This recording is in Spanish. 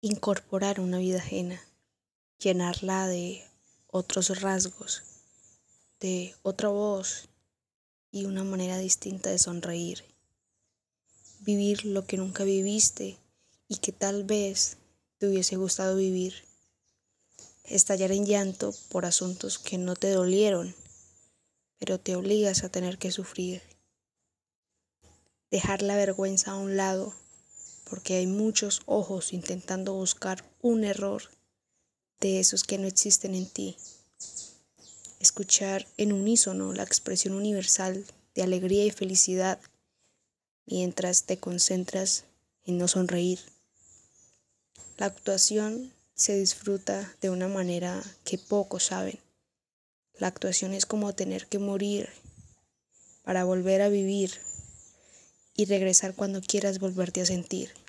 incorporar una vida ajena, llenarla de otros rasgos, de otra voz y una manera distinta de sonreír. Vivir lo que nunca viviste y que tal vez te hubiese gustado vivir. Estallar en llanto por asuntos que no te dolieron, pero te obligas a tener que sufrir. Dejar la vergüenza a un lado porque hay muchos ojos intentando buscar un error de esos que no existen en ti. Escuchar en unísono la expresión universal de alegría y felicidad mientras te concentras en no sonreír. La actuación se disfruta de una manera que pocos saben. La actuación es como tener que morir para volver a vivir y regresar cuando quieras volverte a sentir.